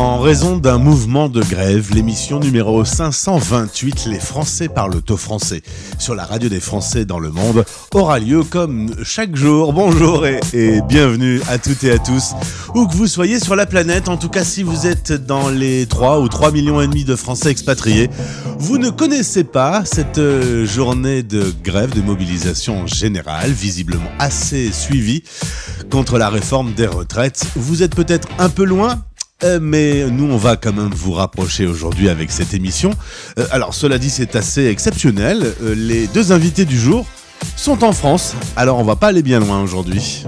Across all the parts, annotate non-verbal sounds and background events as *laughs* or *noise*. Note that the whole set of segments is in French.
En raison d'un mouvement de grève, l'émission numéro 528, Les Français parlent au français, sur la radio des Français dans le monde, aura lieu comme chaque jour. Bonjour et, bienvenue à toutes et à tous, où que vous soyez sur la planète, en tout cas si vous êtes dans les 3 ou 3 millions et demi de Français expatriés, vous ne connaissez pas cette euh, journée de grève, de mobilisation générale, visiblement assez suivie contre la réforme des retraites. Vous êtes peut-être un peu loin, mais nous, on va quand même vous rapprocher aujourd'hui avec cette émission. Euh, alors, cela dit, c'est assez exceptionnel. Euh, les deux invités du jour sont en France, alors on va pas aller bien loin aujourd'hui.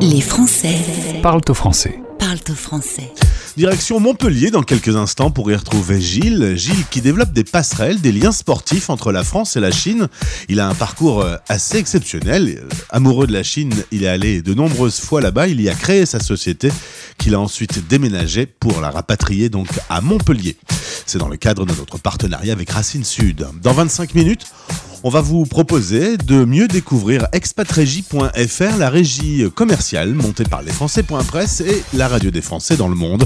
Les Français Parlent au français. parlent au français. Direction Montpellier dans quelques instants pour y retrouver Gilles. Gilles qui développe des passerelles, des liens sportifs entre la France et la Chine. Il a un parcours euh, assez exceptionnel. Euh, Amoureux de la Chine, il est allé de nombreuses fois là-bas. Il y a créé sa société qu'il a ensuite déménagé pour la rapatrier donc à Montpellier. C'est dans le cadre de notre partenariat avec Racine Sud. Dans 25 minutes, on va vous proposer de mieux découvrir expatrégie.fr, la régie commerciale montée par les Français.press et la radio des Français dans le monde.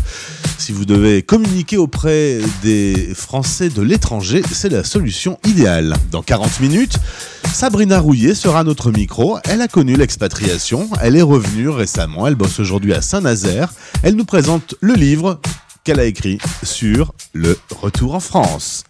Si vous devez communiquer auprès des Français de l'étranger, c'est la solution idéale. Dans 40 minutes, Sabrina Rouillet sera notre micro. Elle a connu l'expatriation, elle est revenue récemment, elle bosse aujourd'hui à Saint-Nazaire. Elle nous présente le livre qu'elle a écrit sur le retour en France.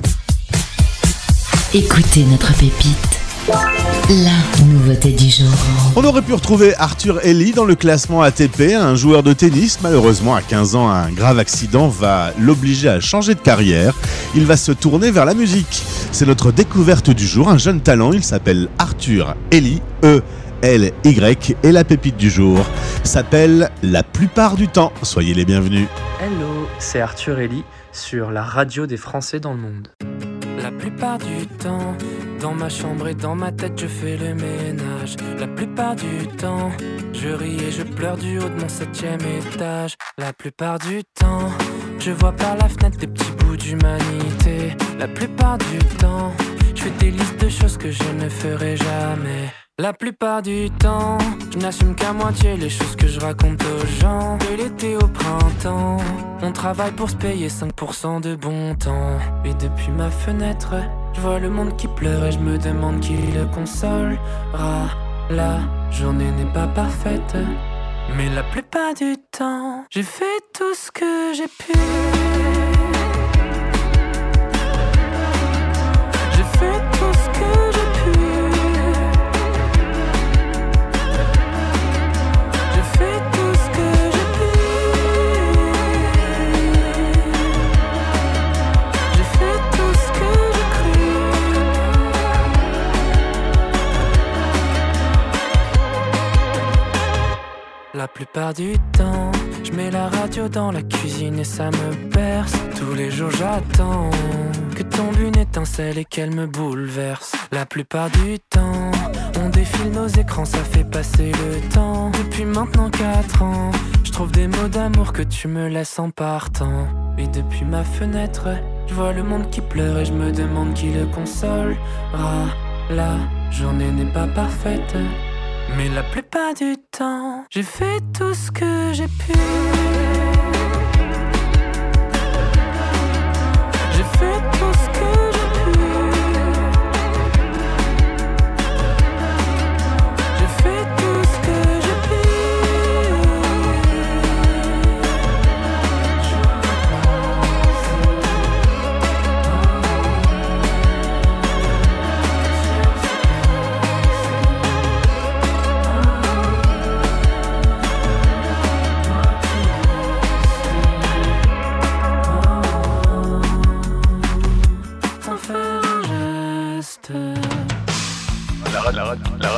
Écoutez notre pépite. La nouveauté du jour. On aurait pu retrouver Arthur Ellie dans le classement ATP, un joueur de tennis. Malheureusement, à 15 ans, un grave accident va l'obliger à changer de carrière. Il va se tourner vers la musique. C'est notre découverte du jour, un jeune talent. Il s'appelle Arthur Ellie, E. L Y et la pépite du jour s'appelle La plupart du temps. Soyez les bienvenus. Hello, c'est Arthur Ellie sur la radio des Français dans le monde. La plupart du temps, dans ma chambre et dans ma tête, je fais le ménage. La plupart du temps, je ris et je pleure du haut de mon septième étage. La plupart du temps, je vois par la fenêtre des petits bouts d'humanité. La plupart du temps, je fais des listes de choses que je ne ferai jamais. La plupart du temps, je n'assume qu'à moitié les choses que je raconte aux gens. De l'été au printemps, on travaille pour se payer 5% de bon temps. Et depuis ma fenêtre, je vois le monde qui pleure et je me demande qui le consolera. La journée n'est pas parfaite, mais la plupart du temps, j'ai fait tout ce que j'ai pu. Plupart du temps, je mets la radio dans la cuisine et ça me berce. Tous les jours j'attends que tombe une étincelle et qu'elle me bouleverse. La plupart du temps, on défile nos écrans, ça fait passer le temps. Depuis maintenant 4 ans, je trouve des mots d'amour que tu me laisses en partant. Et depuis ma fenêtre, je vois le monde qui pleure et je me demande qui le consolera. La journée n'est pas parfaite. Mais la plupart du temps, j'ai fait tout ce que j'ai pu.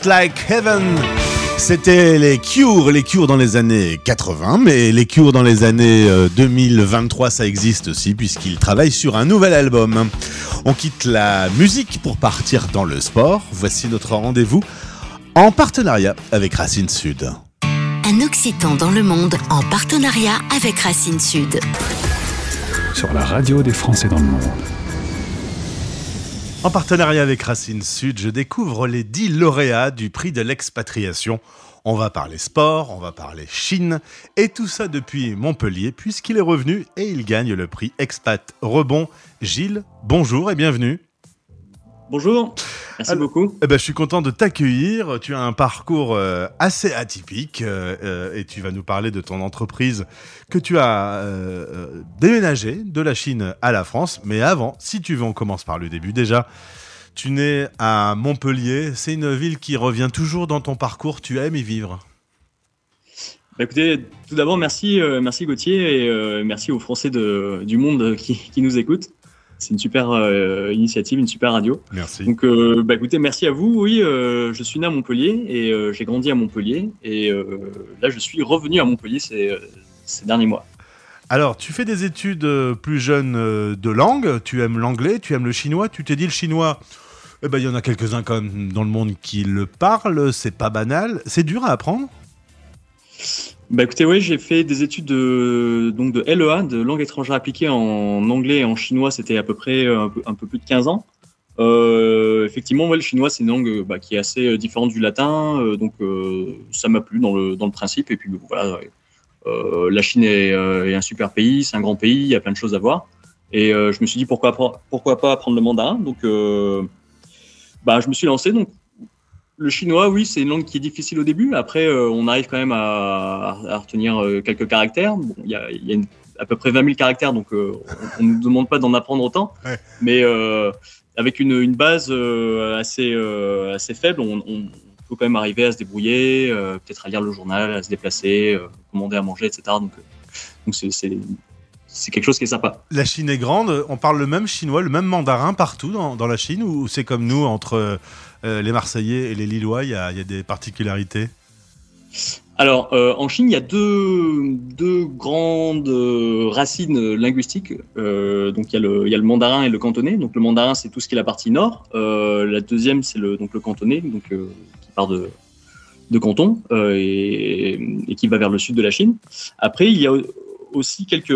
Just Like Heaven. C'était les Cures, les Cures dans les années 80, mais les Cures dans les années 2023, euh, ça existe aussi puisqu'ils travaillent sur un nouvel album. On quitte la musique pour partir dans le sport. Voici notre rendez-vous en partenariat avec Racine Sud. Un Occitan dans le monde en partenariat avec Racine Sud. Sur la radio des Français dans le monde. En partenariat avec Racine Sud, je découvre les 10 lauréats du prix de l'expatriation. On va parler sport, on va parler Chine, et tout ça depuis Montpellier, puisqu'il est revenu et il gagne le prix Expat Rebond. Gilles, bonjour et bienvenue. Bonjour, merci beaucoup. Eh ben, je suis content de t'accueillir. Tu as un parcours euh, assez atypique euh, euh, et tu vas nous parler de ton entreprise que tu as déménagé de la Chine à la France. Mais avant, si tu veux, on commence par le début. Déjà, tu nais à Montpellier. C'est une ville qui revient toujours dans ton parcours. Tu aimes y vivre? Bah, écoutez, tout d'abord, merci, merci Gauthier et merci aux Français de, du monde qui, qui nous écoutent c'est une super euh, initiative, une super radio. Merci. Donc, euh, bah, écoutez, merci à vous. Oui, euh, je suis né à Montpellier et j'ai grandi à Montpellier. Et là, je suis revenu à Montpellier ces, ces, derniers mois. Alors, tu fais des études plus jeunes de langue. Tu aimes l'anglais, tu aimes le chinois. Tu t'es dit le chinois. Eh ben, il y en a quelques-uns quand même dans le monde qui le parlent. C'est pas banal. C'est dur à apprendre? Bah écoutez, oui, j'ai fait des études de, donc de LEA, de langue étrangère appliquée en anglais et en chinois, c'était à peu près euh, un peu, plus de 15 ans. Euh, effectivement, le chinois, c'est une langue bah, qui est assez euh, différente du latin, donc ça m'a plu dans le, dans le principe. Et puis voilà, la Chine est, est, un super pays, c'est un grand pays, il y a plein de choses à voir. Et je me suis dit pourquoi, pourquoi pas apprendre le mandarin. Donc bah, je me suis lancé. Donc le chinois, oui, c'est une langue qui est difficile au début. Après, euh, on arrive quand même à, retenir euh, quelques caractères. Il y a, à peu près 20 000 caractères, donc euh, on ne nous demande pas d'en apprendre autant. Mais avec une, base assez, assez faible, on, peut quand même arriver à se débrouiller, peut-être à lire le journal, à se déplacer, commander à manger, etc. Donc, donc c'est quelque chose qui est sympa. La Chine est grande, on parle le même chinois, le même mandarin partout dans, dans la Chine, ou c'est comme nous entre euh, les Marseillais et les Lillois, il y, a, des particularités? Alors, euh, en Chine, il y a deux, grandes euh, racines linguistiques. donc, il y, a le, mandarin et le cantonais. Donc, le mandarin, c'est tout ce qui est la partie nord. la deuxième, c'est le, donc, le cantonais, donc, qui part de, de Canton et, et, qui va vers le sud de la Chine. Après, il y a aussi quelques,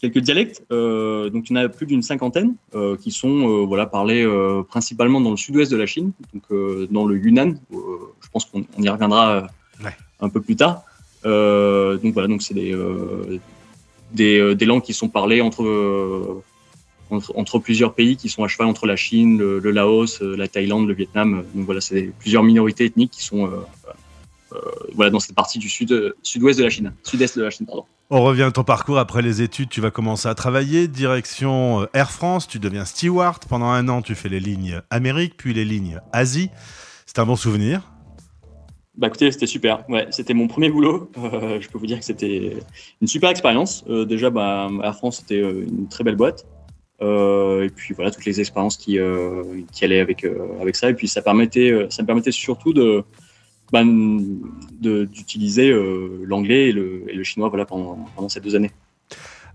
quelques dialectes. Euh, donc, il y en a plus d'une cinquantaine euh, qui sont euh, voilà, parlés principalement dans le sud-ouest de la Chine, donc dans le Yunnan. je pense qu'on y reviendra un peu plus tard. donc, voilà, donc c'est des, des, des, langues qui sont parlées entre, entre, plusieurs pays qui sont à cheval entre la Chine, le, Laos, la Thaïlande, le Vietnam. Donc, voilà, c'est plusieurs minorités ethniques qui sont voilà, dans cette partie du sud, sud-ouest de la Chine, sud-est de la Chine, pardon. On revient à ton parcours après les études, tu vas commencer à travailler, direction euh, Air France, tu deviens steward, pendant un an tu fais les lignes Amérique, puis les lignes Asie. C'est un bon souvenir bah écoutez, c'était super. Ouais, c'était mon premier boulot. Euh, je peux vous dire que c'était une super expérience. Euh, déjà, bah, Air France, c'était une très belle boîte. et puis voilà, toutes les expériences qui, qui allaient avec, avec ça. Et puis ça, permettait, ça me permettait surtout de, d'utiliser euh, l'anglais et le, et le, chinois voilà, pendant, pendant, ces deux années.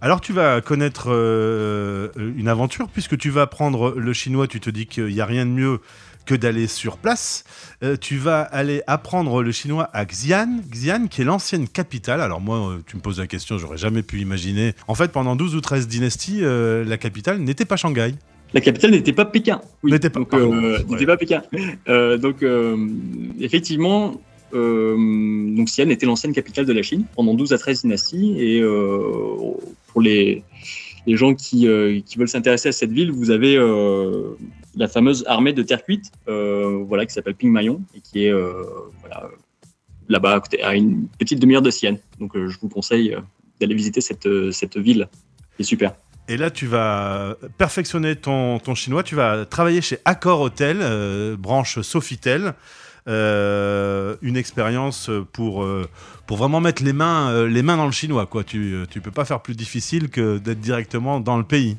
Alors tu vas connaître euh, une aventure puisque tu vas apprendre le chinois, tu te dis qu'il n'y a rien de mieux que d'aller sur place. Euh, tu vas aller apprendre le chinois à Xi'an, Xi'an qui est l'ancienne capitale. Alors moi, tu me poses la question, j'aurais jamais pu imaginer. En fait, pendant 12 ou 13 dynasties, la capitale n'était pas Shanghai. La capitale n'était pas Pékin. N'était pas, donc, euh, n'était pas Pékin. Euh, donc, euh, effectivement, donc Xi'an était l'ancienne capitale de la Chine pendant 12 à 13 dynasties. Et pour les, les gens qui, qui veulent s'intéresser à cette ville, vous avez la fameuse armée de terre cuite, voilà, qui s'appelle Ping Mayon et qui est voilà, là-bas à une petite demi-heure de Sienne. Donc je vous conseille d'aller visiter cette, cette ville, qui est super. Et là, tu vas perfectionner ton, chinois. Tu vas travailler chez Accor Hotel, branche Sofitel. Euh, une expérience pour, euh, pour vraiment mettre les mains, euh, les mains dans le chinois. Quoi. Tu ne peux pas faire plus difficile que d'être directement dans le pays.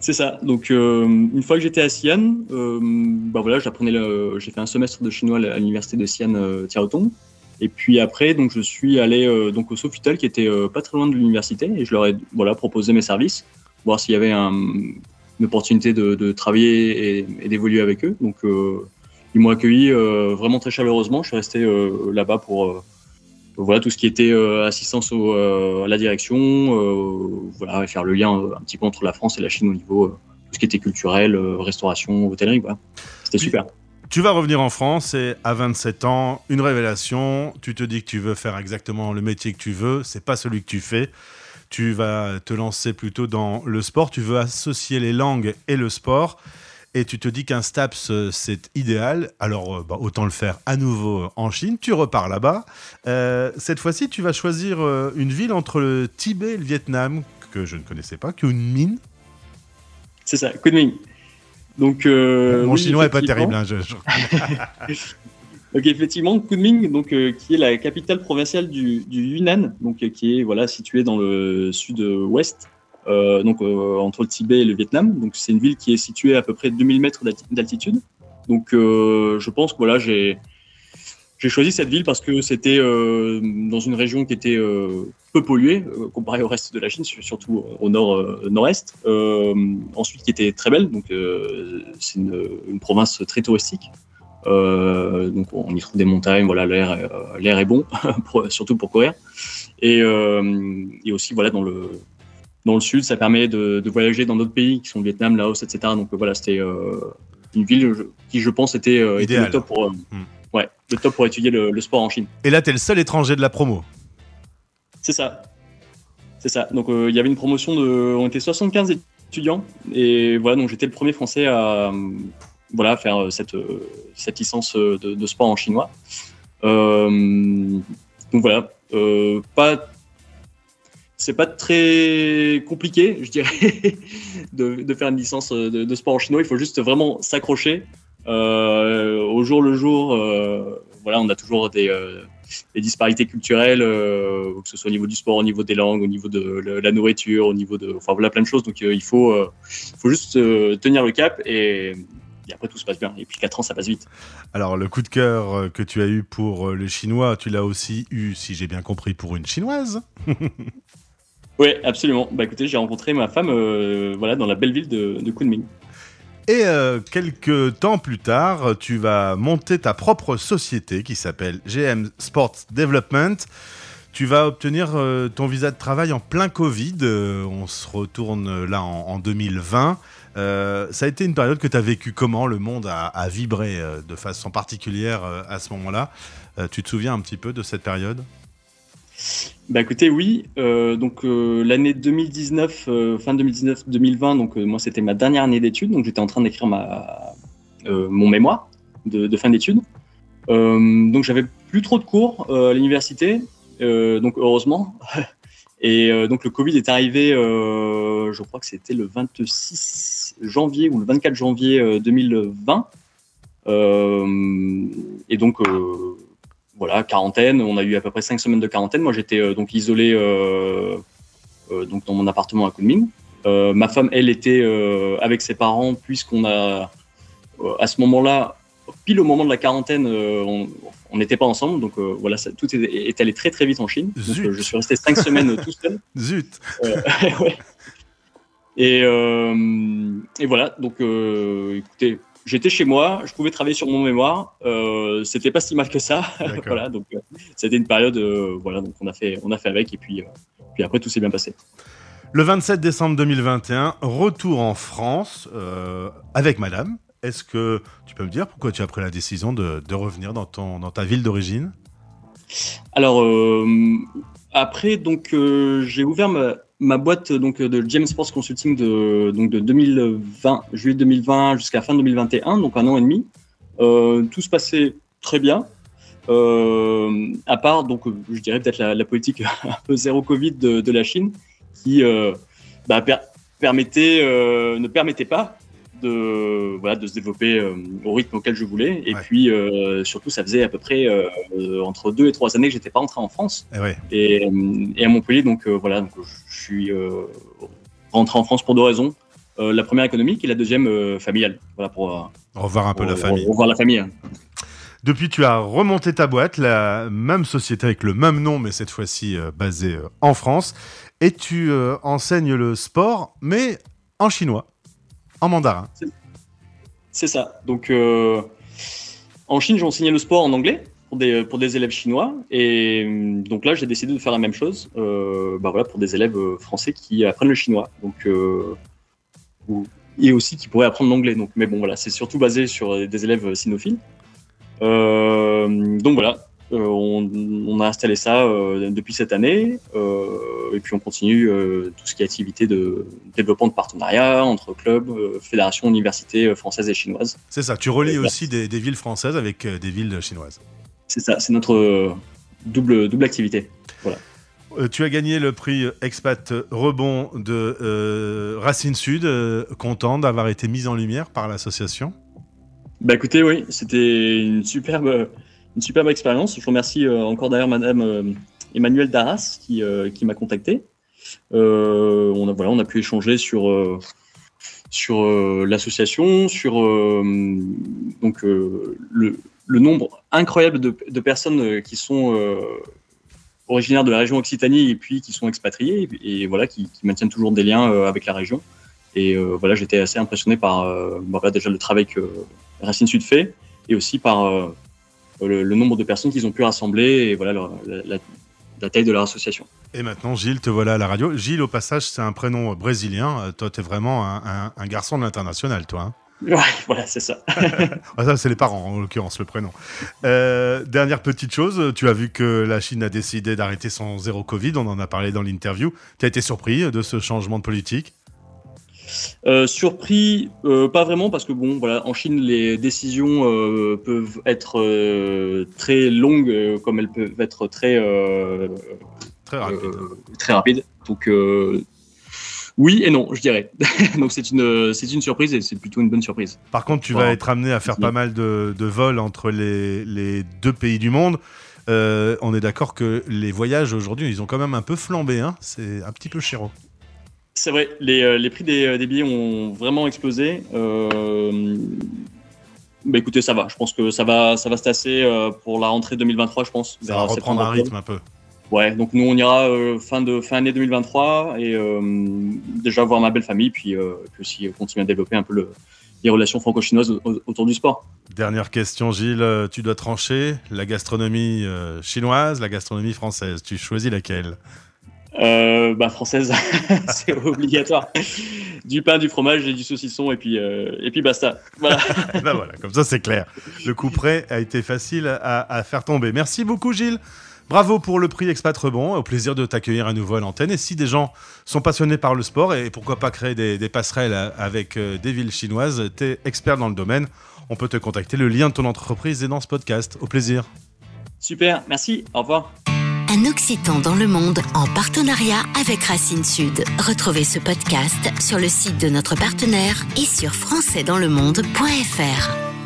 C'est ça. Donc, une fois que j'étais à Xi'an, bah voilà, j'ai fait un semestre de chinois à l'université de Xi'an Tiaotong. Et puis après, donc, je suis allé donc au Sofitel, qui était pas très loin de l'université, et je leur ai voilà, proposé mes services, voir s'il y avait une opportunité de, travailler et, et d'évoluer avec eux. Donc, ils m'ont accueilli euh, vraiment très chaleureusement. Je suis resté euh, là-bas pour euh, voilà tout ce qui était assistance à la direction, voilà faire le lien un petit peu entre la France et la Chine au niveau tout ce qui était culturel, restauration, hôtellerie. C'était super. Tu vas revenir en France et à 27 ans, une révélation. Tu te dis que tu veux faire exactement le métier que tu veux. C'est pas celui que tu fais. Tu vas te lancer plutôt dans le sport. Tu veux associer les langues et le sport et tu te dis qu'un STAPS, euh, c'est idéal, alors euh, bah, autant le faire à nouveau euh, en Chine. Tu repars là-bas. cette fois-ci, tu vas choisir une ville entre le Tibet et le Vietnam, que je ne connaissais pas, Kunming. C'est ça, Kunming. Donc, Mon chinois n'est pas terrible. Hein, *laughs* donc effectivement, Kunming, donc, qui est la capitale provinciale du, du Yunnan, donc, qui est voilà, située dans le sud-ouest euh, donc euh, entre le Tibet et le Vietnam. Donc c'est une ville qui est située à peu près 2000 mètres d'altitude. Donc euh, je pense que voilà, j'ai j'ai choisi cette ville parce que c'était dans une région qui était peu polluée comparée au reste de la Chine, surtout au nord nord-est. ensuite, qui était très belle. Donc c'est une, une, province très touristique. donc on y trouve des montagnes. Voilà, l'air l'air est bon, *laughs* surtout pour courir. Et, et aussi voilà dans le dans le sud, ça permet de, voyager dans d'autres pays qui sont le Vietnam, Laos, etc. Donc voilà, c'était euh, une ville qui, je pense, était, euh, le top pour, euh, hmm. Le top pour étudier le, sport en Chine. Et là, tu es le seul étranger de la promo. C'est ça. C'est ça. Donc il y avait une promotion de, on était 75 étudiants et voilà, donc j'étais le premier français à voilà faire cette cette licence de, de sport en chinois. donc voilà, pas c'est pas très compliqué, je dirais, *laughs* de, faire une licence de, sport en chinois. Il faut juste vraiment s'accrocher euh, au jour le jour. Euh, voilà, on a toujours des, euh, disparités culturelles, que ce soit au niveau du sport, au niveau des langues, au niveau de la nourriture, au niveau de, enfin voilà, plein de choses. Donc il faut, faut juste tenir le cap et, et après tout se passe bien. Et puis 4 ans, ça passe vite. Alors le coup de cœur que tu as eu pour le chinois, tu l'as aussi eu, si j'ai bien compris, pour une chinoise. *laughs* Oui, absolument. Bah écoutez, j'ai rencontré ma femme euh, voilà, dans la belle ville de, de Kunming. Et euh, quelques temps plus tard, tu vas monter ta propre société qui s'appelle GM Sports Development. Tu vas obtenir euh, ton visa de travail en plein Covid. on se retourne là en, 2020. ça a été une période que tu as vécu comment? Le monde a vibré de façon particulière à ce moment-là. tu te souviens un petit peu de cette période? Bah écoutez, oui. Euh, donc euh, l'année 2019, euh, fin 2019-2020, donc moi c'était ma dernière année d'études, donc j'étais en train d'écrire ma mon mémoire de, fin d'études. donc j'avais plus trop de cours à l'université, donc heureusement. *laughs* Et donc le Covid est arrivé, je crois que c'était le 26 janvier ou le 24 janvier 2020. et donc voilà, quarantaine. On a eu à peu près cinq semaines de quarantaine. Moi, j'étais euh, donc isolé euh, euh, donc dans mon appartement à Kunming. ma femme, elle, était avec ses parents puisqu'on a à ce moment-là, pile au moment de la quarantaine, on n'était pas ensemble. Donc voilà, ça, tout est, allé très très vite en Chine. Donc, je suis resté cinq semaines tout seul. *laughs* Zut. *laughs* ouais. Et, et, voilà, donc écoutez, j'étais chez moi, je pouvais travailler sur mon mémoire. Euh, c'était pas si mal que ça. *laughs* voilà, donc euh, c'était une période, euh, voilà, donc on a fait, on a fait avec et puis, euh, puis après tout s'est bien passé. Le 27 décembre 2021, retour en France avec Madame. Est-ce que tu peux me dire pourquoi tu as pris la décision de, de revenir dans, ton, dans ta ville d'origine? Alors après, donc j'ai ouvert ma, ma boîte donc de James Sports Consulting de donc de 2020 juillet 2020 jusqu'à fin 2021 donc un an et demi tout se passait très bien à part donc je dirais peut-être la, politique *laughs* un peu zéro Covid de, la Chine qui bah, permettait ne permettait pas de, voilà, de se développer euh, au rythme auquel je voulais. Et puis, euh, surtout, ça faisait à peu près euh, entre deux et trois années que j'étais pas rentré en France. Et, et, à Montpellier, donc voilà, donc, je suis rentré en France pour deux raisons. la première économique et la deuxième familiale. Voilà, pour revoir un peu la famille. Revoir la famille. Depuis, tu as remonté ta boîte, la même société avec le même nom, mais cette fois-ci basée en France. Et tu enseignes le sport, mais en chinois en mandarin. C'est ça. Donc, euh, en Chine, j'ai enseigné le sport en anglais pour des, pour des élèves chinois. Et euh, donc là, j'ai décidé de faire la même chose euh, bah voilà, pour des élèves français qui apprennent le chinois. Donc, et aussi qui pourraient apprendre l'anglais. Donc, mais bon, voilà, c'est surtout basé sur des élèves sinophiles. donc voilà, euh, on, a installé ça euh, depuis cette année euh, et puis on continue tout ce qui est activité de développement de partenariats entre clubs, fédérations, universités françaises et chinoises. C'est ça, tu relis aussi des, villes françaises avec des villes chinoises. C'est ça, c'est notre double, double activité. Voilà. tu as gagné le prix Expat Rebond de Racine Sud, content d'avoir été mise en lumière par l'association Bah écoutez, oui, c'était une superbe une superbe expérience. Je remercie euh, encore d'ailleurs Madame euh, Emmanuelle Darras qui, euh, qui m'a contacté. on, a, voilà, on a pu échanger sur, sur l'association, sur donc, le, le, nombre incroyable de, personnes qui sont originaires de la région Occitanie et puis qui sont expatriés et, voilà qui, maintiennent toujours des liens avec la région. Et voilà, j'étais assez impressionné par bah, déjà le travail que Racine Sud fait et aussi par le, nombre de personnes qu'ils ont pu rassembler et voilà la, taille de leur association. Et maintenant, Gilles, te voilà à la radio. Gilles, au passage, c'est un prénom brésilien. Euh, toi, tu es vraiment un, garçon de l'international, toi. Hein Ouais, voilà, c'est ça. *laughs* Ah, ça, c'est les parents, en l'occurrence, le prénom. Euh, dernière petite chose, tu as vu que la Chine a décidé d'arrêter son zéro Covid, on en a parlé dans l'interview. Tu as été surpris de ce changement de politique? Euh, surpris, euh, pas vraiment, parce que bon, voilà, en Chine, les décisions euh, peuvent être très longues, comme elles peuvent être très très rapides. très rapides. Donc oui et non, je dirais. *laughs* Donc c'est une c'est une surprise et c'est plutôt une bonne surprise. Par contre, tu vas être amené à faire pas mal de, de vols entre les, les, deux pays du monde. on est d'accord que les voyages aujourd'hui, ils ont quand même un peu flambé. Hein c'est un petit peu chéro. C'est vrai, les, euh, les prix des, euh, des, billets ont vraiment explosé. Euh, bah écoutez, ça va. Je pense que ça va, ça va se tasser pour la rentrée 2023, je pense. Ça va reprendre un rythme un peu. Ouais, donc nous on ira fin de fin année 2023 et déjà voir ma belle famille, puis, puis aussi continuer à développer un peu le, les relations franco-chinoises autour du sport. Dernière question, Gilles. Tu dois trancher la gastronomie chinoise, la gastronomie française. Tu choisis laquelle? Euh, bah, française, *laughs* c'est obligatoire. Du pain, du fromage et du saucisson, et puis, euh, et puis basta. Voilà. *laughs* bah voilà, comme ça c'est clair. Le coup prêt a été facile à, faire tomber. Merci beaucoup, Gilles. Bravo pour le prix Expat Rebond. Au plaisir de t'accueillir à nouveau à l'antenne. Et si des gens sont passionnés par le sport, et pourquoi pas créer des, passerelles avec euh, des villes chinoises, tu es expert dans le domaine. On peut te contacter. Le lien de ton entreprise est dans ce podcast. Au plaisir. Super, merci. Au revoir. Un Occitan dans le monde en partenariat avec Racine Sud. Retrouvez ce podcast sur le site de notre partenaire et sur françaisdanslemonde.fr.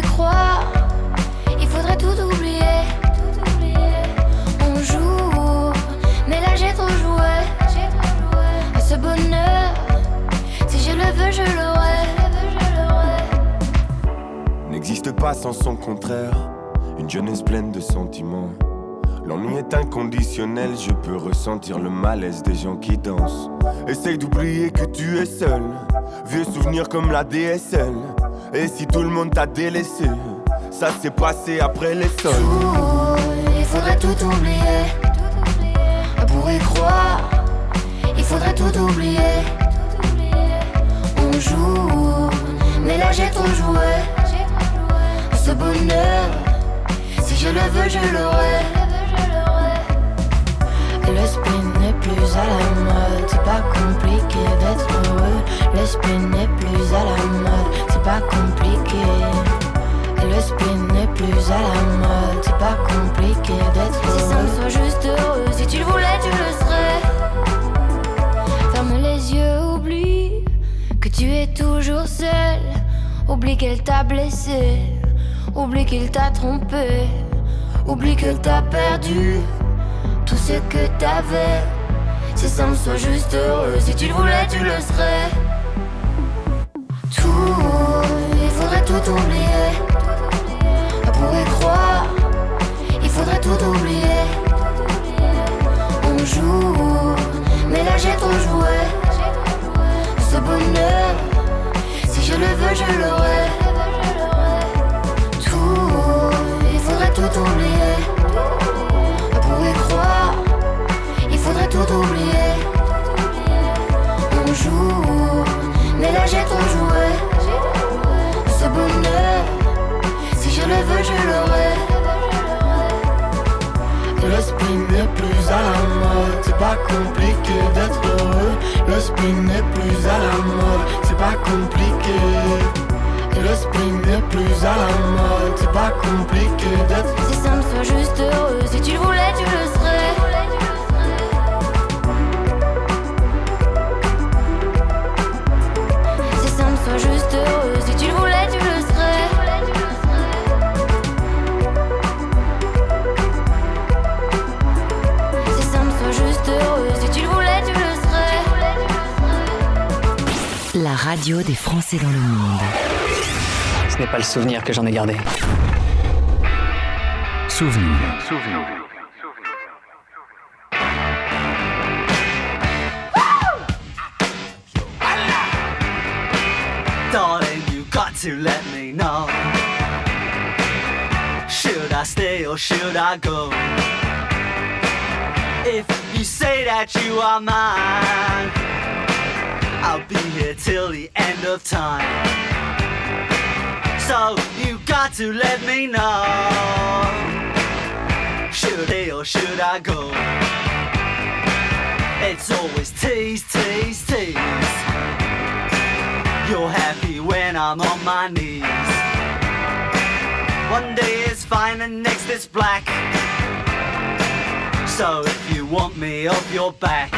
Croire, il faudrait tout oublier. On joue, mais là j'ai trop joué. À ce bonheur, si je le veux, je l'aurai n'existe pas sans son contraire. une jeunesse pleine de sentiments. L'ennui est inconditionnel, je peux ressentir le malaise des gens qui dansent. Essaye d'oublier que tu es seul, vieux souvenirs comme la DSL. Et si tout le monde t'a délaissé, ça s'est passé après les sols. il faudrait tout oublier, pour y croire, il faudrait tout oublier. On joue, mais là j'ai trop joué. Ce bonheur, si je le veux, je l'aurai. Le spin n'est plus à la mode, c'est pas compliqué d'être heureux. Le spin n'est plus à la mode, c'est pas compliqué. Le spin n'est plus à la mode, c'est pas compliqué d'être heureux. Si ça me soit juste heureux, si tu le voulais, tu le serais. Ferme les yeux, oublie que tu es toujours seul. Oublie qu'elle t'a blessé, oublie qu'il t'a trompé, oublie qu'elle t'a perdu tout ce que t'avais. Si ça me soit juste heureux, si tu le voulais, tu le serais. Tout, il faudrait tout oublier. Pour y croire, il faudrait tout oublier. On joue, mais là j'ai trop joué. Ce bonheur, si je le veux, je l'aurai. Tout, il faudrait tout oublier. J'ai trop joué. Ce bonheur, si je le veux, je l'aurai. Le spin n'est plus à la mode, c'est pas compliqué d'être heureux. Le spin n'est plus à la mode, c'est pas compliqué. Le spin n'est plus à la mode, c'est pas compliqué d'être Si ça me soit juste heureux, si tu le voulais, tu le serais. La radio des Français dans le monde. Ce n'est pas le souvenir que j'en ai gardé. Souvenir. Darling, you got to let me know. Should I stay or should I go? If you say that you are mine, I'll be here till the end of time. So you got to let me know. Should I or should I go? It's always tease, tease, tease. You're happy when I'm on my knees. One day is fine and next is black. So if you want me off your back,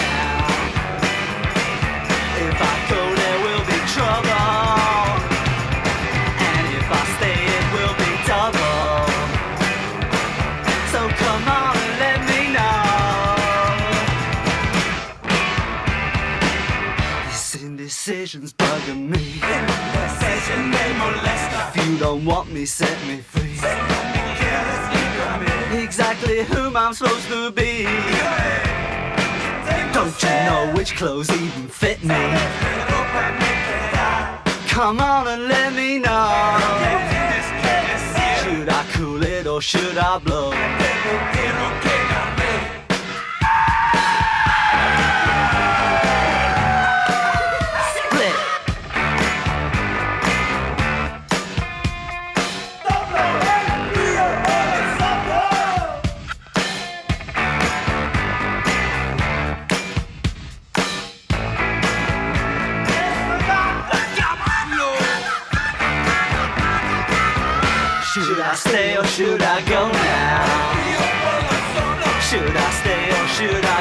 This indecision's bugging me. If you don't want me, set me free. Exactly whom I'm supposed to be. Don't you know which clothes even fit me? Come on and let me know. Should I cool it or should I blow?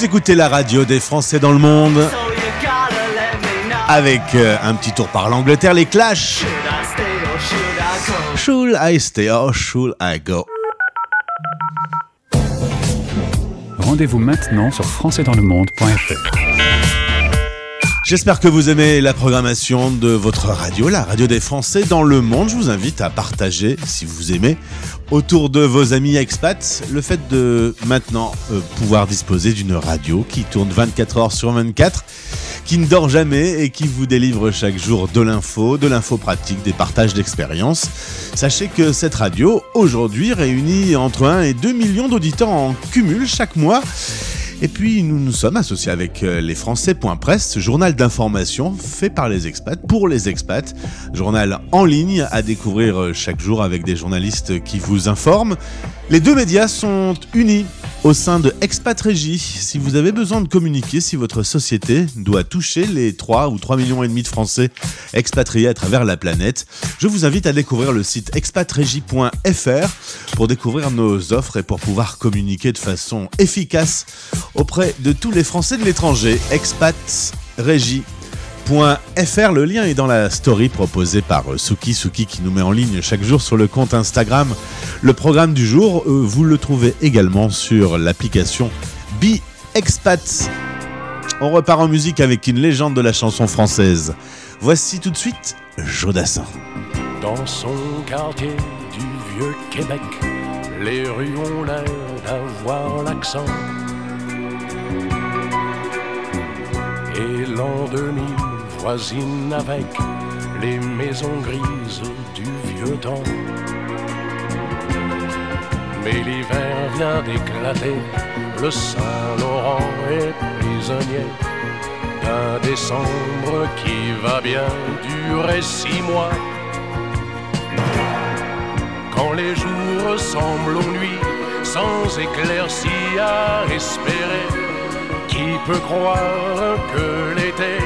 Vous écoutez la radio des Français dans le monde avec euh, un petit tour par l'Angleterre, les Clash. Should I stay or should I go? Should I stay or should I go? Rendez-vous maintenant sur françaisdanslemonde.fr. J'espère que vous aimez la programmation de votre radio, la radio des Français dans le monde. Je vous invite à partager, si vous aimez, autour de vos amis expats, le fait de maintenant euh, pouvoir disposer d'une radio qui tourne 24 heures sur 24, qui ne dort jamais et qui vous délivre chaque jour de l'info, de l'info pratique, des partages d'expériences. Sachez que cette radio, aujourd'hui, réunit entre 1 et 2 millions d'auditeurs en cumul chaque mois. Et puis nous nous sommes associés avec euh, les Français.press, journal d'information fait par les expats pour les expats, journal en ligne à découvrir euh, chaque jour avec des journalistes qui vous informent. Les deux médias sont unis au sein de Expat Régie. Si vous avez besoin de communiquer, si votre société doit toucher les 3 ou 3 millions et demi de Français expatriés à travers la planète, je vous invite à découvrir le site expatregie.fr pour découvrir nos offres et pour pouvoir communiquer de façon efficace auprès de tous les Français de l'étranger. Expatregie.fr, le lien est dans la story proposée par Suki Suki qui nous met en ligne chaque jour sur le compte Instagram le programme du jour. Euh, Vous le trouvez également sur l'application Be Expat. On repart en musique avec une légende de la chanson française. Voici tout de suite Jodassin. Dans son quartier du vieux Québec, les rues ont l'air d'avoir l'accent. L'an 2000 voisine avec les maisons grises du vieux temps. Mais l'hiver vient d'éclater, le Saint-Laurent est prisonnier d'un décembre qui va bien durer six mois. Quand les jours ressemblent aux nuits, sans éclaircie à espérer, peut croire que l'été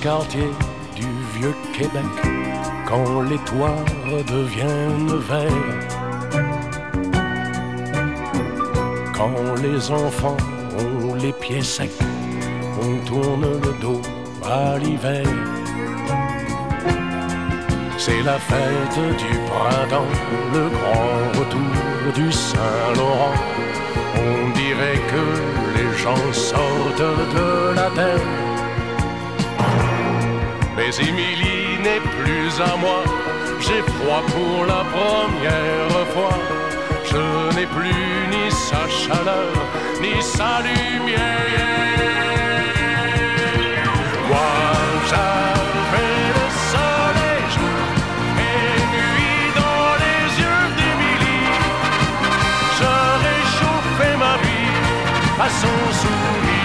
quartier du vieux Québec, quand les toits redeviennent verts, quand les enfants ont les pieds secs, on tourne le dos à l'hiver. C'est la fête du printemps, le grand retour du Saint-Laurent. On dirait que les gens sortent de la terre. Mais Émilie n'est plus à moi, j'ai froid pour la première fois. Je n'ai plus ni sa chaleur, ni sa lumière. Moi, j'avais le soleil et nuit dans les yeux d'Émilie. Je réchauffais ma vie à son sourire.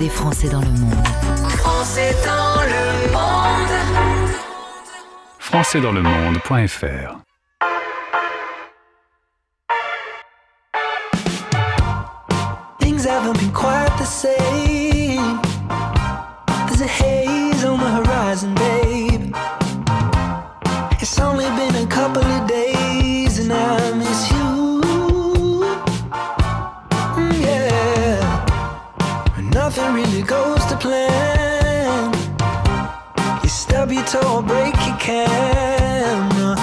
Des Français dans le monde. Français dans le monde. françaisdanslemonde.fr Things nothing really goes to plan. You stub your toe or break your can.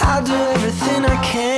I'll do everything I can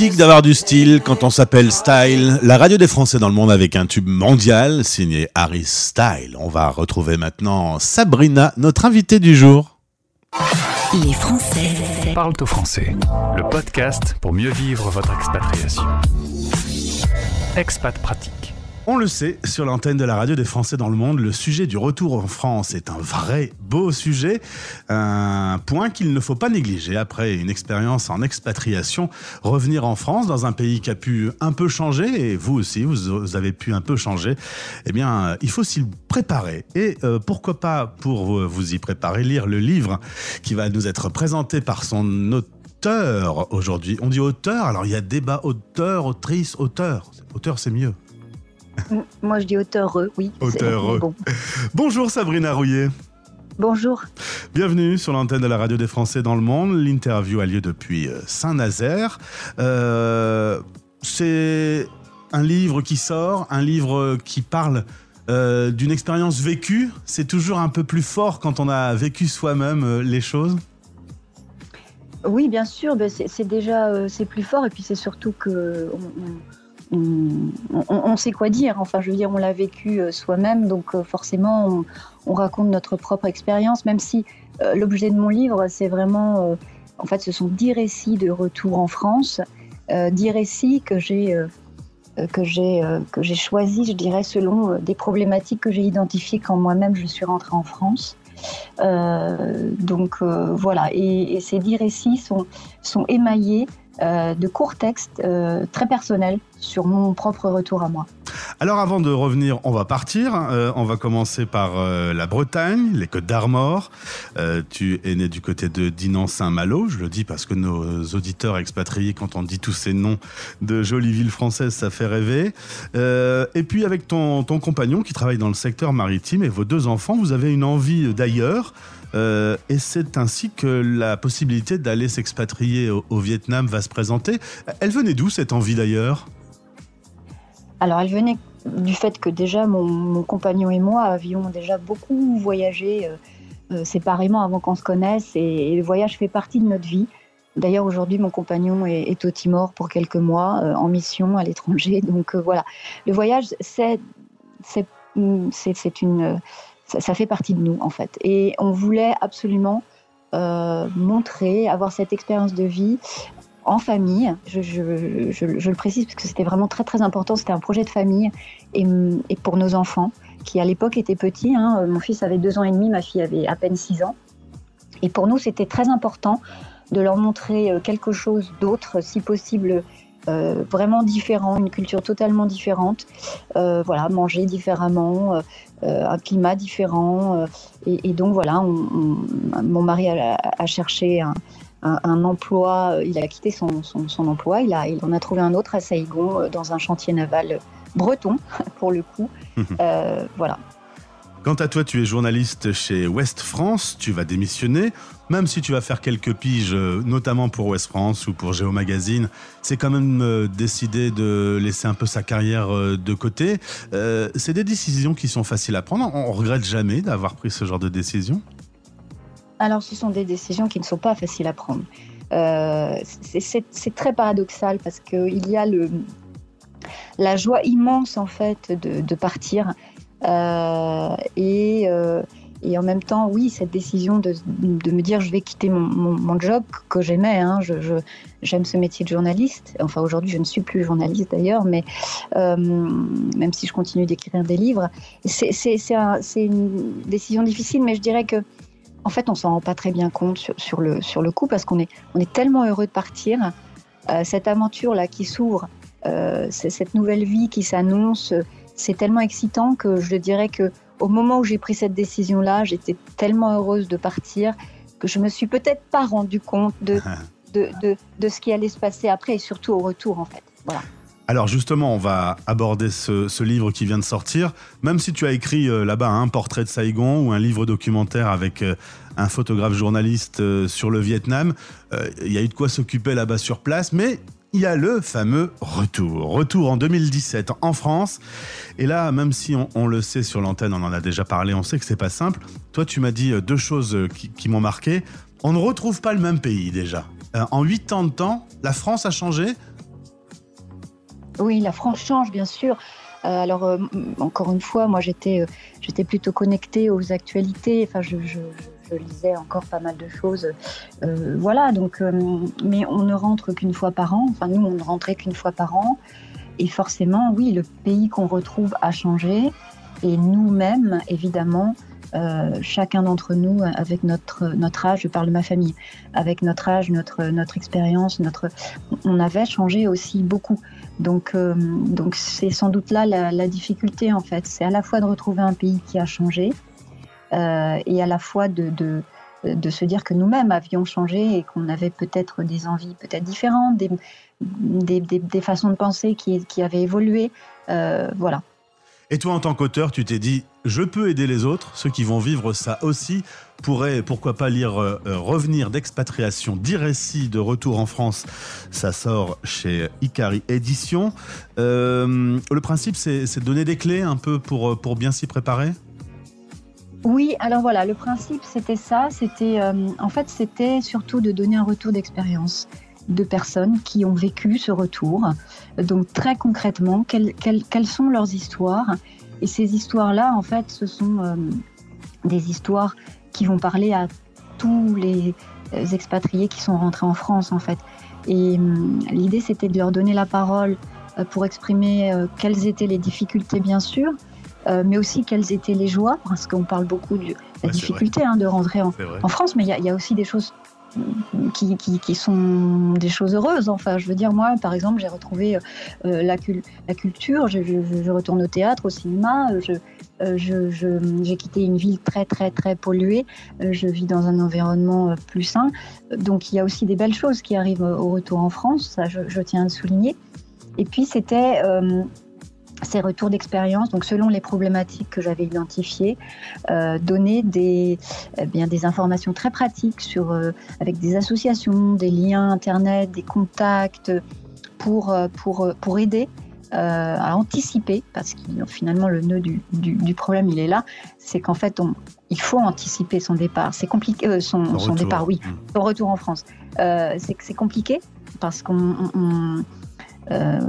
Pratique d'avoir du style quand on s'appelle Style. La radio des Français dans le monde avec un tube mondial signé Harry Style. On va retrouver maintenant Sabrina, notre invitée du jour. Les Français Parle au français, le podcast pour mieux vivre votre expatriation. Expat pratique. On le sait, sur l'antenne de la radio des Français dans le monde, le sujet du retour en France est un vrai beau sujet, un point qu'il ne faut pas négliger après une expérience en expatriation. Revenir en France dans un pays qui a pu un peu changer, et vous aussi, vous avez pu un peu changer, eh bien, il faut s'y préparer. Et euh, pourquoi pas, pour vous y préparer, lire le livre qui va nous être présenté par son auteur aujourd'hui. On dit auteur, alors il y a débat auteur, autrice, auteur. Auteur, c'est mieux. Moi, je dis auteureux, oui. Auteureux. Bon. Bonjour Sabrina Rouillet. Bonjour. Bienvenue sur l'antenne de la radio des Français dans le monde. L'interview a lieu depuis euh, Saint-Nazaire. Euh, c'est un livre qui sort, un livre qui parle euh, d'une expérience vécue. C'est toujours un peu plus fort quand on a vécu soi-même les choses. Oui, bien sûr, ben, c'est déjà c'est plus fort et puis c'est surtout que on, on- on- sait quoi dire. Enfin, je veux dire, on l'a vécu euh, soi-même, donc euh, forcément, on, on raconte notre propre expérience, même si euh, l'objet de mon livre, c'est vraiment, en fait, ce sont dix récits de retour en France, dix récits que j'ai que j'ai que je dirais, selon des problématiques que j'ai identifiées quand moi-même je suis rentrée en France. Donc voilà, et, et ces dix récits sont, sont émaillés euh, de courts textes euh, très personnels sur mon propre retour à moi. Alors avant de revenir, on va partir. Euh, on va commencer par la Bretagne, les Côtes d'Armor. Tu es né du côté de Dinan-Saint-Malo. Je le dis parce que nos auditeurs expatriés, quand on dit tous ces noms de jolies villes françaises, ça fait rêver. et puis avec ton compagnon qui travaille dans le secteur maritime et vos deux enfants, vous avez une envie d'ailleurs. Et c'est ainsi que la possibilité d'aller s'expatrier au, Vietnam va se présenter. Elle venait d'où cette envie d'ailleurs? Alors, elle venait du fait que déjà mon, compagnon et moi avions déjà beaucoup voyagé euh, euh, séparément avant qu'on se connaisse et, le voyage fait partie de notre vie. D'ailleurs, aujourd'hui, mon compagnon est, au Timor pour quelques mois euh, en mission à l'étranger. Donc euh, voilà, le voyage, c'est c'est une ça, fait partie de nous en fait. Et on voulait absolument euh, montrer, avoir cette expérience de vie en famille. Je, le précise parce que c'était vraiment très très important. C'était un projet de famille et, pour nos enfants qui à l'époque étaient petits. Hein. Mon fils avait deux ans et demi, ma fille avait à peine six ans. Et pour nous, c'était très important de leur montrer euh, quelque chose d'autre, si possible. Euh, vraiment différent, une culture totalement différente, euh, voilà, manger différemment, euh, un climat différent, et, et, donc voilà, on, on, mon mari a, a cherché un, un, un, emploi, il a quitté son, son, son, emploi, il, a, il en a trouvé un autre à Saïgon, dans un chantier naval breton, *laughs* pour le coup. Euh, voilà. Quant à toi, tu es journaliste chez Ouest France, tu vas démissionner, même si tu vas faire quelques piges, notamment pour Ouest France ou pour Géo Magazine, c'est quand même euh, décidé de laisser un peu sa carrière euh, de côté. Euh, c'est des décisions qui sont faciles à prendre, on regrette jamais d'avoir pris ce genre de décision Alors ce sont des décisions qui ne sont pas faciles à prendre. Euh, c'est très paradoxal parce qu'il y a le, la joie immense en fait de, partir euh, et, euh, et, en même temps, oui, cette décision de, de me dire je vais quitter mon, mon, job que j'aimais, hein, j'aime je, ce métier de journaliste. Enfin, aujourd'hui, je ne suis plus journaliste d'ailleurs, mais euh, même si je continue d'écrire des livres, c'est un, une décision difficile, mais je dirais que en fait, on s'en rend pas très bien compte sur, sur, le, sur le coup parce qu'on est, on est tellement heureux de partir. Euh, cette aventure là qui s'ouvre, euh, cette nouvelle vie qui s'annonce c'est tellement excitant que je dirais que au moment où j'ai pris cette décision là j'étais tellement heureuse de partir que je me suis peut-être pas rendu compte de, *laughs* de, de, de, ce qui allait se passer après et surtout au retour en fait voilà alors justement, on va aborder ce, ce, livre qui vient de sortir. Même si tu as écrit euh, là-bas un portrait de Saigon ou un livre documentaire avec euh, un photographe journaliste euh, sur le Vietnam, il y a eu de quoi s'occuper là-bas sur place, mais il y a le fameux retour. Retour en 2017 en France. Et là, même si on, le sait sur l'antenne, on en a déjà parlé, on sait que c'est pas simple. Toi, tu m'as dit deux choses qui, qui m'ont marqué. On ne retrouve pas le même pays déjà. Euh, en huit ans de temps, la France a changé? Oui, la France change, bien sûr. Euh, alors, euh, encore une fois, moi, j'étais, euh, plutôt connectée aux actualités. Enfin, je, je, lisais encore pas mal de choses. Euh, voilà, donc, euh, mais on ne rentre qu'une fois par an. Enfin, nous, on ne rentrait qu'une fois par an. Et forcément, oui, le pays qu'on retrouve a changé. Et nous-mêmes, évidemment, euh, chacun d'entre nous, avec notre, notre âge, je parle de ma famille, avec notre âge, notre, notre expérience, notre, on avait changé aussi beaucoup. Donc, donc c'est sans doute là la difficulté en fait. C'est à la fois de retrouver un pays qui a changé euh, et à la fois de, se dire que nous-mêmes avions changé et qu'on avait peut-être des envies peut-être différentes, des, façons de penser qui, avaient évolué. Euh, voilà. Et toi, en tant qu'auteur, tu t'es dit, je peux aider les autres, ceux qui vont vivre ça aussi pourraient, pourquoi pas lire euh, Revenir d'expatriation, 10 récits de retour en France. Ça sort chez Ikari Édition. Le principe, c'est de donner des clés un peu pour bien s'y préparer? Oui, alors voilà, le principe c'était ça, c'était euh, en fait c'était surtout de donner un retour d'expérience de personnes qui ont vécu ce retour. Donc très concrètement, quelles, sont leurs histoires Et ces histoires-là, en fait, ce sont euh, des histoires qui vont parler à tous les expatriés qui sont rentrés en France, en fait. Et euh, l'idée, c'était de leur donner la parole euh, pour exprimer euh, quelles étaient les difficultés, bien sûr, euh, mais aussi quelles étaient les joies, parce qu'on parle beaucoup de la ouais, difficulté hein, de rentrer en, en France, mais il y, y, a aussi des choses qui, qui, qui, sont des choses heureuses. Enfin, je veux dire, moi, par exemple, j'ai retrouvé euh, la, la, culture, je, je, je, retourne au théâtre, au cinéma, je, euh, j'ai quitté une ville très, très, très polluée, euh, je vis dans un environnement plus sain. Donc, il y a aussi des belles choses qui arrivent au retour en France, ça, je, tiens à le souligner. Et puis, c'était ces retours d'expérience, donc selon les problématiques que j'avais identifiées, euh, donner des, eh bien, des informations très pratiques sur, euh, avec des associations, des liens Internet, des contacts pour, euh, pour, pour aider euh, à anticiper, parce que finalement le nœud du, du, du problème il est là, c'est qu'en fait on, il faut anticiper son départ. C'est compliqué, son, son, départ, oui, mmh. son retour en France. C'est compliqué parce qu'on euh,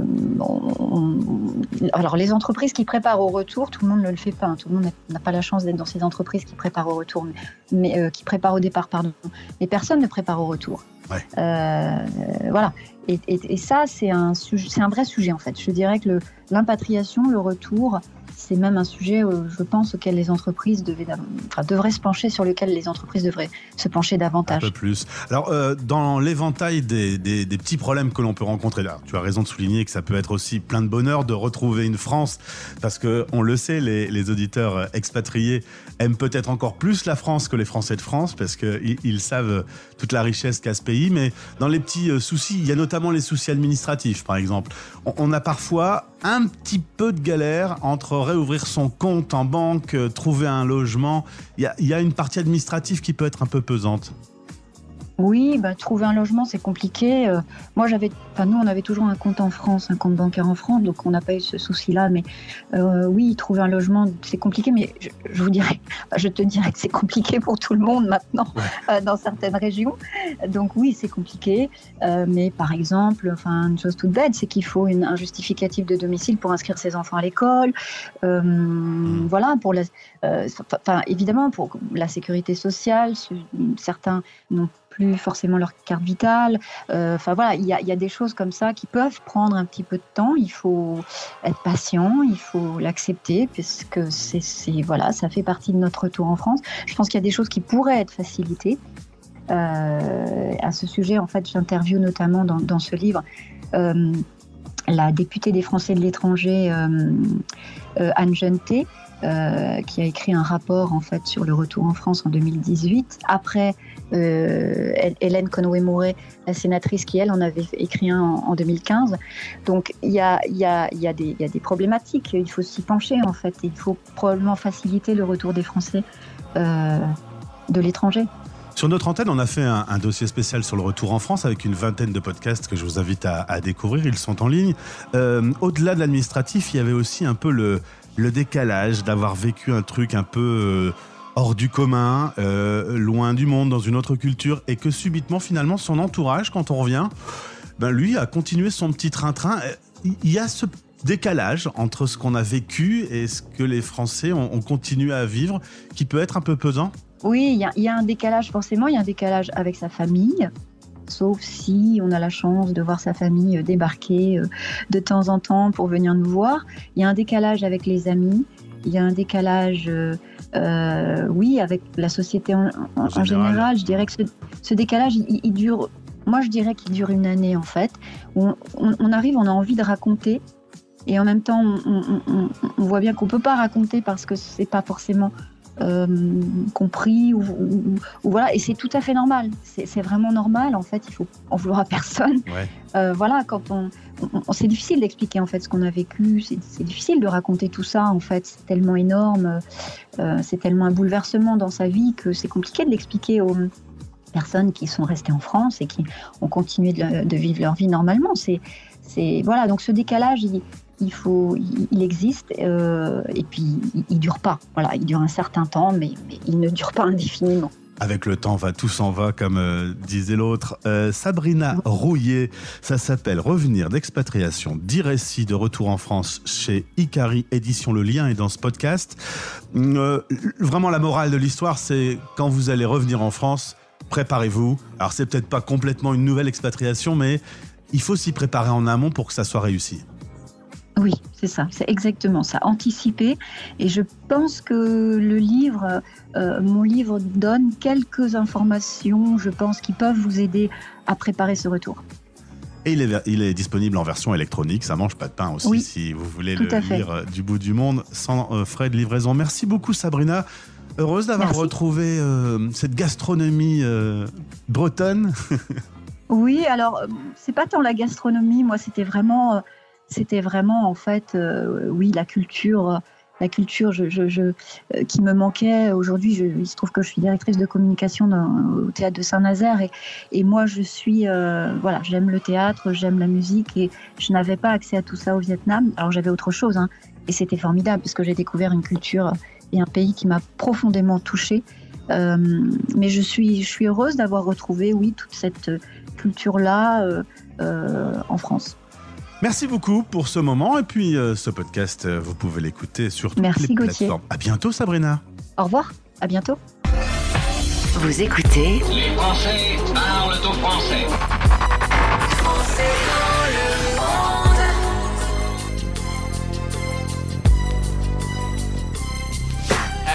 alors les entreprises qui préparent au retour, tout le monde ne le fait pas. Hein. Tout le monde n'a pas la chance d'être dans ces entreprises qui préparent au retour, mais, euh, qui préparent au départ, pardon. Mais personne ne prépare au retour. Euh, voilà. Et, et ça, c'est un, c'est un vrai sujet en fait. Je dirais que l'impatriation, le retour, c'est même un sujet, je pense, auquel les entreprises devaient, enfin, devraient se pencher, sur lequel les entreprises devraient se pencher davantage. Un peu plus. Alors, euh, dans l'éventail des, des, des, petits problèmes que l'on peut rencontrer, là, tu as raison de souligner que ça peut être aussi plein de bonheur de retrouver une France, parce que on le sait, les, les auditeurs expatriés aiment peut-être encore plus la France que les Français de France, parce qu'ils ils savent toute la richesse qu'a ce pays. Mais dans les petits euh, soucis, il y a notamment les soucis administratifs, par exemple. On, a parfois un petit peu de galère entre réouvrir son compte en banque, euh, trouver un logement. Il y a, une partie administrative qui peut être un peu pesante. Oui, bah, trouver un logement, c'est compliqué. Euh, moi, j'avais, enfin, nous, on avait toujours un compte en France, un compte bancaire en France, donc on n'a pas eu ce souci-là. Mais euh, oui, trouver un logement, c'est compliqué. Mais je, je, vous dirais, *laughs* je te dirais que c'est compliqué pour tout le monde maintenant ouais. euh, dans certaines régions. Donc oui, c'est compliqué. Mais par exemple, enfin, une chose toute bête, c'est qu'il faut une, un justificatif de domicile pour inscrire ses enfants à l'école. Voilà, pour la, enfin, évidemment, pour la sécurité sociale, certains n'ont plus forcément leur carte vitale. Euh, enfin voilà, il y a, des choses comme ça qui peuvent prendre un petit peu de temps. Il faut être patient, il faut l'accepter puisque c'est voilà, ça fait partie de notre retour en France. Je pense qu'il y a des choses qui pourraient être facilitées. Euh, à ce sujet, en fait, j'interviewe notamment dans, ce livre euh, la députée des Français de l'étranger, Anne Jeuneté, euh, qui a écrit un rapport en fait sur le retour en France en 2018. Après, euh, Hélène Conway-Mouret, la sénatrice, qui elle en avait écrit un en, en 2015. Donc il y a, y, a, y, a y a des problématiques. Il faut s'y pencher en fait. Il faut probablement faciliter le retour des Français euh, de l'étranger. Sur notre antenne, on a fait un, dossier spécial sur le retour en France avec une vingtaine de podcasts que je vous invite à, découvrir. Ils sont en ligne. Au-delà de l'administratif, il y avait aussi un peu le, le décalage d'avoir vécu un truc un peu euh, hors du commun, euh, loin du monde, dans une autre culture, et que subitement, finalement, son entourage, quand on revient, ben lui a continué son petit train-train. Il y a ce décalage entre ce qu'on a vécu et ce que les Français ont, ont continué à vivre, qui peut être un peu pesant? Oui, il y, y, a un décalage forcément, il y a un décalage avec sa famille, sauf si on a la chance de voir sa famille débarquer euh, de temps en temps pour venir nous voir. Il y a un décalage avec les amis, il y a un décalage, euh, euh, oui, avec la société en, en, en général. Je dirais que ce, ce décalage, il, il, dure, moi je dirais qu'il dure une année en fait. On, on, on, arrive, on a envie de raconter. Et en même temps, on, on voit bien qu'on peut pas raconter parce que c'est pas forcément euh, compris ou, ou, ou, voilà. Et c'est tout à fait normal. C'est vraiment normal en fait. Il faut en vouloir à personne. Ouais. euh, voilà quand on, on, on c'est difficile d'expliquer en fait ce qu'on a vécu. C'est difficile de raconter tout ça en fait. C'est tellement énorme. Euh, c'est tellement un bouleversement dans sa vie que c'est compliqué de l'expliquer aux personnes qui sont restées en France et qui ont continué de, de vivre leur vie normalement. C'est c'est voilà. Donc ce décalage il, il faut, il, existe euh, et puis il, il, dure pas. Voilà, il dure un certain temps, mais, mais il ne dure pas indéfiniment. Avec le temps, va tout s'en va, comme euh, disait l'autre. Euh, Sabrina Rouillet, ça s'appelle Revenir d'expatriation, 10 récits de retour en France chez Icari Édition. Le lien est dans ce podcast. Euh, vraiment, la morale de l'histoire, c'est quand vous allez revenir en France, préparez-vous. Alors, c'est peut-être pas complètement une nouvelle expatriation, mais il faut s'y préparer en amont pour que ça soit réussi. Oui, c'est ça, c'est exactement ça, anticiper. Et je pense que le livre, euh, mon livre donne quelques informations, je pense, qui peuvent vous aider à préparer ce retour. Et il est, il est disponible en version électronique, ça mange pas de pain aussi Oui, si vous voulez le lire euh, du bout du monde sans euh, frais de livraison. Merci beaucoup Sabrina. Heureuse d'avoir retrouvé euh, cette gastronomie euh, bretonne. *laughs* Oui, alors c'est pas tant la gastronomie, moi c'était vraiment, c'était vraiment en fait, euh, oui, la culture, la culture euh, qui me manquait. Aujourd'hui, il se trouve que je suis directrice de communication au théâtre de Saint-Nazaire et, moi je suis, euh, voilà, j'aime le théâtre, j'aime la musique et je n'avais pas accès à tout ça au Vietnam. Alors j'avais autre chose, hein, et c'était formidable parce que j'ai découvert une culture et un pays qui m'a profondément touchée. Mais je suis, je suis heureuse d'avoir retrouvé, oui, toute cette culture-là en France. Merci beaucoup pour ce moment et puis euh, ce podcast, euh, vous pouvez l'écouter sur toutes Merci, les Gauthier. plateformes. À bientôt Sabrina. Au revoir, à bientôt. Vous écoutez Les Français parlent au français. Français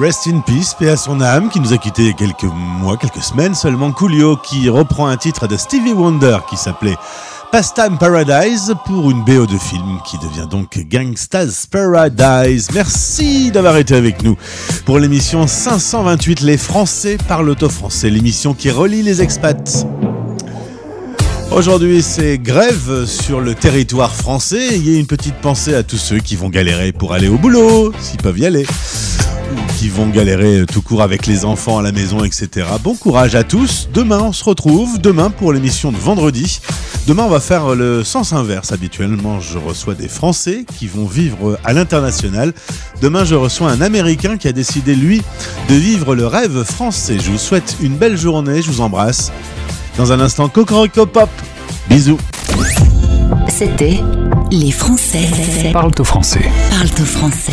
Rest in Peace, paix à son âme, qui nous a quitté quelques mois, quelques semaines seulement. Coolio qui reprend un titre de Stevie Wonder qui s'appelait Pastime Paradise pour une BO de film qui devient donc Gangsta's Paradise. Merci d'avoir été avec nous pour l'émission 528 Les Français parlent au français, l'émission qui relie les expats. Aujourd'hui, c'est grève sur le territoire français. Il y a une petite pensée à tous ceux qui vont galérer pour aller au boulot, s'ils peuvent y aller, qui vont galérer tout court avec les enfants à la maison, etc. Bon courage à tous. Demain, on se retrouve. Demain, pour l'émission de vendredi. Demain, on va faire le sens inverse. Habituellement, je reçois des Français qui vont vivre à l'international. Demain, je reçois un Américain qui a décidé, lui, de vivre le rêve français. Je vous souhaite une belle journée. Je vous embrasse. Dans un instant, Cocorico Pop. Bisous. C'était Les Français Parle au français. parlent au français.